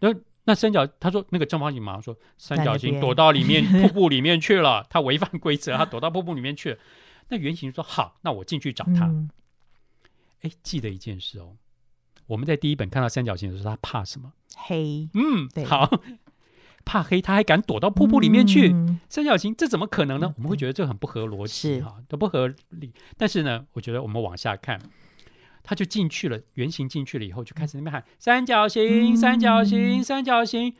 那那三角，他说那个正方形马上说三角形躲到里面 [LAUGHS] 瀑布里面去了，他违反规则，他躲到瀑布里面去了。那圆形说好，那我进去找他。哎，记得一件事哦，我们在第一本看到三角形的时候，他怕什么？黑。嗯，好。”怕黑，他还敢躲到瀑布里面去。嗯、三角形这怎么可能呢？嗯、我们会觉得这很不合逻辑哈，都不合理。但是呢，我觉得我们往下看，他就进去了，圆形进去了以后，就开始那边喊三角形，三角形，三角形，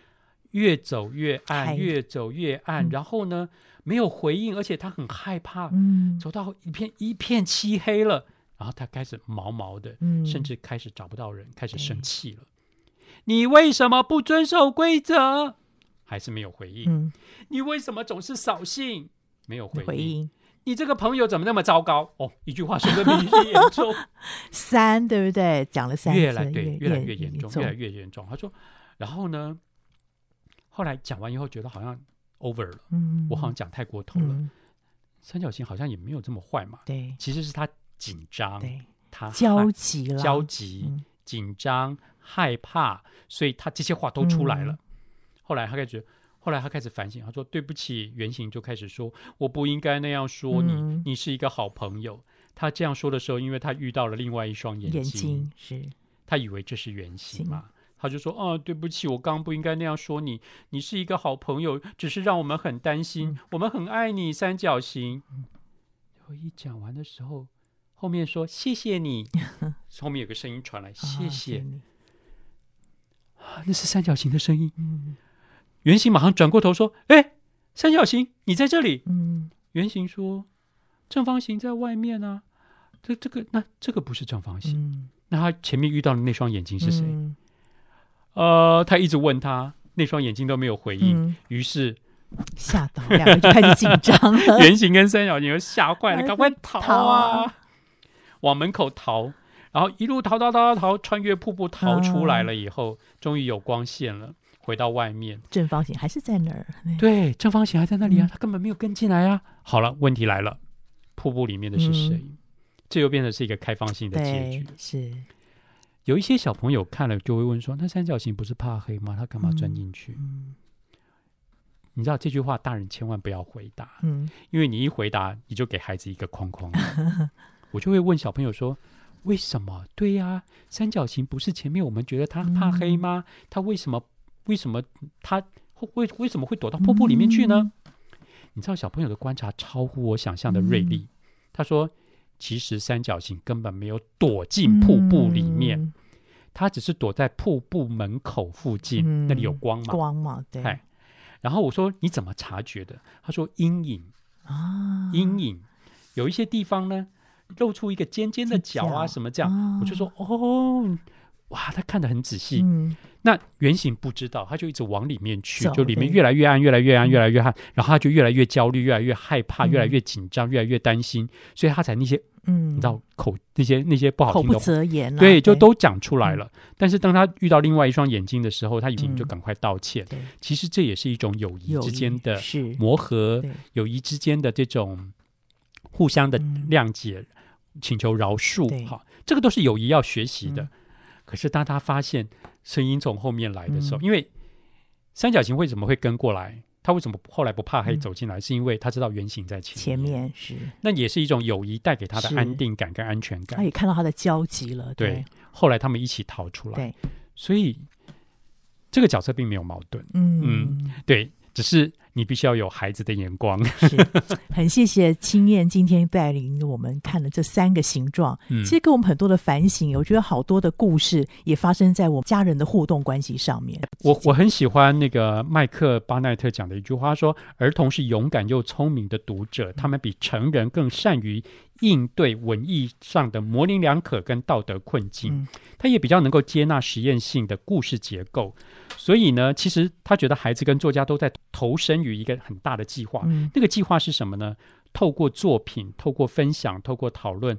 越走越暗，越走越暗。然后呢，没有回应，而且他很害怕，走到一片一片漆黑了，然后他开始毛毛的，甚至开始找不到人，开始生气了。你为什么不遵守规则？还是没有回应。嗯，你为什么总是扫兴？没有回应。你这个朋友怎么那么糟糕？哦，一句话说的比一句严重。[LAUGHS] 三，对不对？讲了三次，越来对，越来越严重，越来越严重。他说，然后呢？后来讲完以后，觉得好像 over 了。嗯，我好像讲太过头了。三角形好像也没有这么坏嘛。对，其实是他紧张，对，他焦急了，焦急，紧张。害怕，所以他这些话都出来了。嗯、后来他开始，后来他开始反省，他说：“对不起。”原型就开始说：“我不应该那样说你，嗯、你是一个好朋友。”他这样说的时候，因为他遇到了另外一双眼睛，眼睛是他以为这是原型嘛，他就说：“哦、啊，对不起，我刚刚不应该那样说你，你是一个好朋友，只是让我们很担心，嗯、我们很爱你。”三角形，我、嗯、一讲完的时候，后面说：“谢谢你。[LAUGHS] ”后面有个声音传来：“谢谢。哦”那是三角形的声音。嗯，圆形马上转过头说：“哎，三角形，你在这里。”嗯，圆形说：“正方形在外面啊。这这个，那这个不是正方形。嗯，那他前面遇到的那双眼睛是谁？嗯，呃，他一直问他，那双眼睛都没有回应。嗯，于是吓到两个就开始紧张了。[LAUGHS] 圆形跟三角形又吓坏了，赶快逃啊！逃啊，往门口逃。然后一路逃逃逃逃逃，穿越瀑布逃出来了以后，终于有光线了，回到外面。正方形还是在那儿？对，正方形还在那里啊，他根本没有跟进来啊。好了，问题来了，瀑布里面的是谁？这又变成是一个开放性的结局。是，有一些小朋友看了就会问说：“那三角形不是怕黑吗？他干嘛钻进去？”你知道这句话，大人千万不要回答。嗯，因为你一回答，你就给孩子一个框框。[LAUGHS] 我就会问小朋友说。为什么？对呀，三角形不是前面我们觉得他怕黑吗？他为什么？为什么他会为什么会躲到瀑布里面去呢？你知道小朋友的观察超乎我想象的锐利。他说：“其实三角形根本没有躲进瀑布里面，他只是躲在瀑布门口附近，那里有光嘛？光嘛？对。然后我说：你怎么察觉的？他说：阴影啊，阴影有一些地方呢。”露出一个尖尖的角啊，什么这样？哦、我就说哦，哇，他看得很仔细。嗯、那原型不知道，他就一直往里面去，就里面越来越暗，越来越暗，越来越暗。嗯、然后他就越来越焦虑，越来越害怕，嗯、越来越紧张，越来越担心。所以他才那些，嗯，你知道口那些那些不好听的，口不择言、啊，对，就都讲出来了。嗯、但是当他遇到另外一双眼睛的时候，他已经就赶快道歉。嗯、其实这也是一种友谊之间的磨合，友谊之间的这种互相的谅解。嗯请求饶恕，对好，这个都是友谊要学习的。嗯、可是当他发现声音从后面来的时候，嗯、因为三角形为什么会跟过来？他为什么后来不怕黑走进来？嗯、是因为他知道原型在前面，前面是那也是一种友谊带给他的安定感跟安全感。他也看到他的焦急了，对。对后来他们一起逃出来，对。所以这个角色并没有矛盾，嗯嗯，对，只是。你必须要有孩子的眼光，是很谢谢青燕今天带领我们看了这三个形状，嗯，其实给我们很多的反省。我觉得好多的故事也发生在我们家人的互动关系上面。我我很喜欢那个麦克巴奈特讲的一句话，说儿童是勇敢又聪明的读者，他们比成人更善于应对文艺上的模棱两可跟道德困境，嗯，他也比较能够接纳实验性的故事结构。所以呢，其实他觉得孩子跟作家都在投身于一个很大的计划。嗯，那个计划是什么呢？透过作品，透过分享，透过讨论，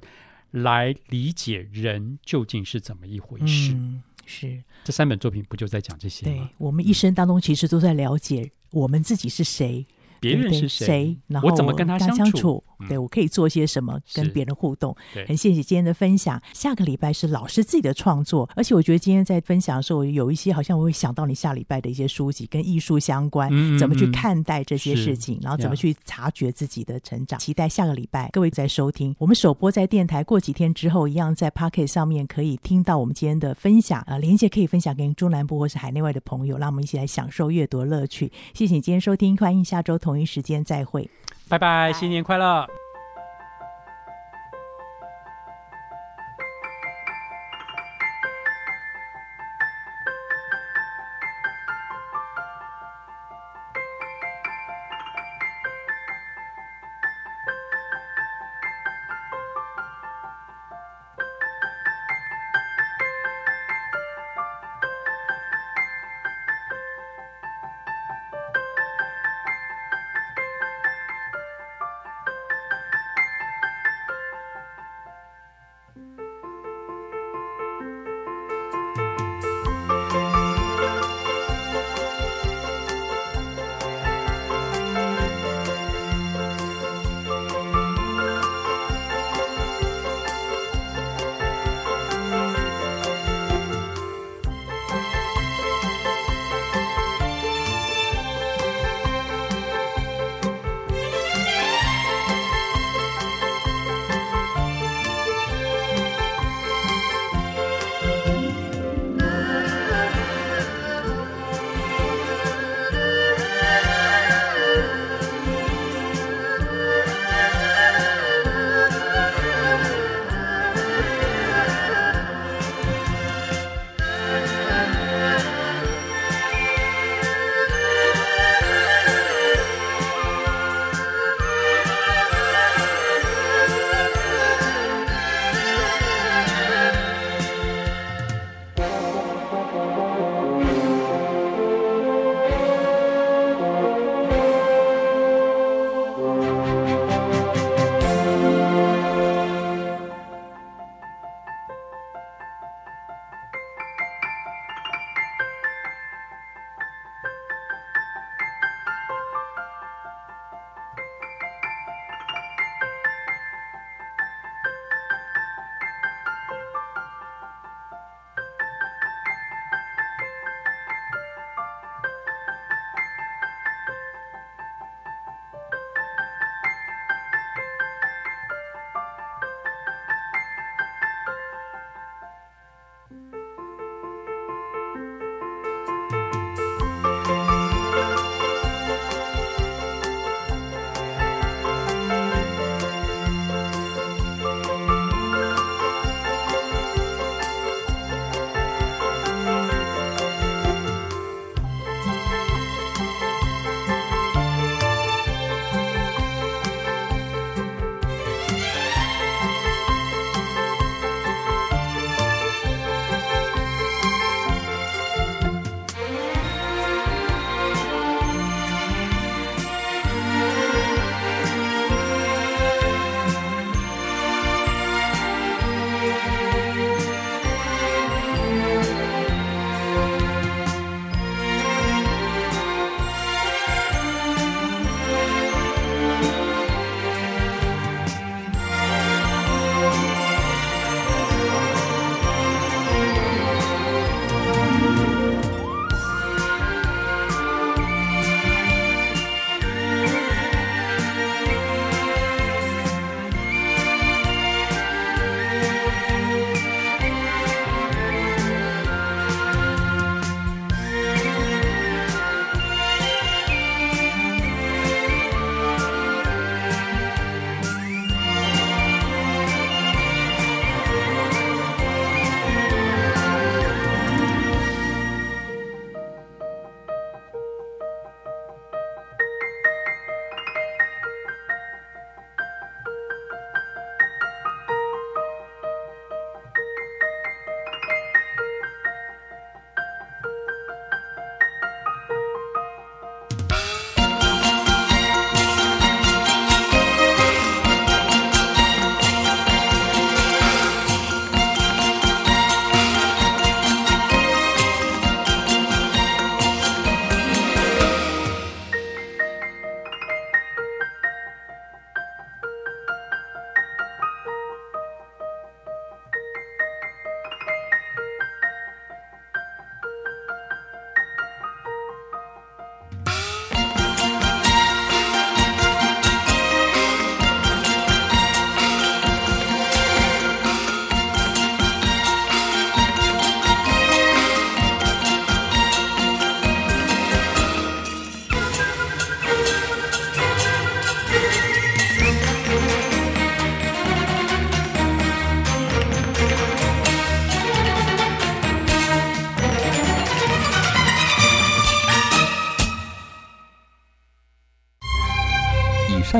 来理解人究竟是怎么一回事。嗯，是这三本作品不就在讲这些吗？对，我们一生当中其实都在了解我们自己是谁，别人是谁，然后我怎么跟他相处。嗯、对我可以做些什么跟别人互动。很谢谢今天的分享。下个礼拜是老师自己的创作，而且我觉得今天在分享的时候，有一些好像我会想到你下礼拜的一些书籍跟艺术相关，嗯嗯嗯怎么去看待这些事情，然后怎么去察觉自己的成长。期待下个礼拜各位再收听我们首播在电台，过几天之后一样在 Pocket 上面可以听到我们今天的分享。啊，连结可以分享给中南部或是海内外的朋友，让我们一起来享受阅读乐趣。谢谢你今天收听，欢迎下周同一时间再会，拜拜，新年快乐。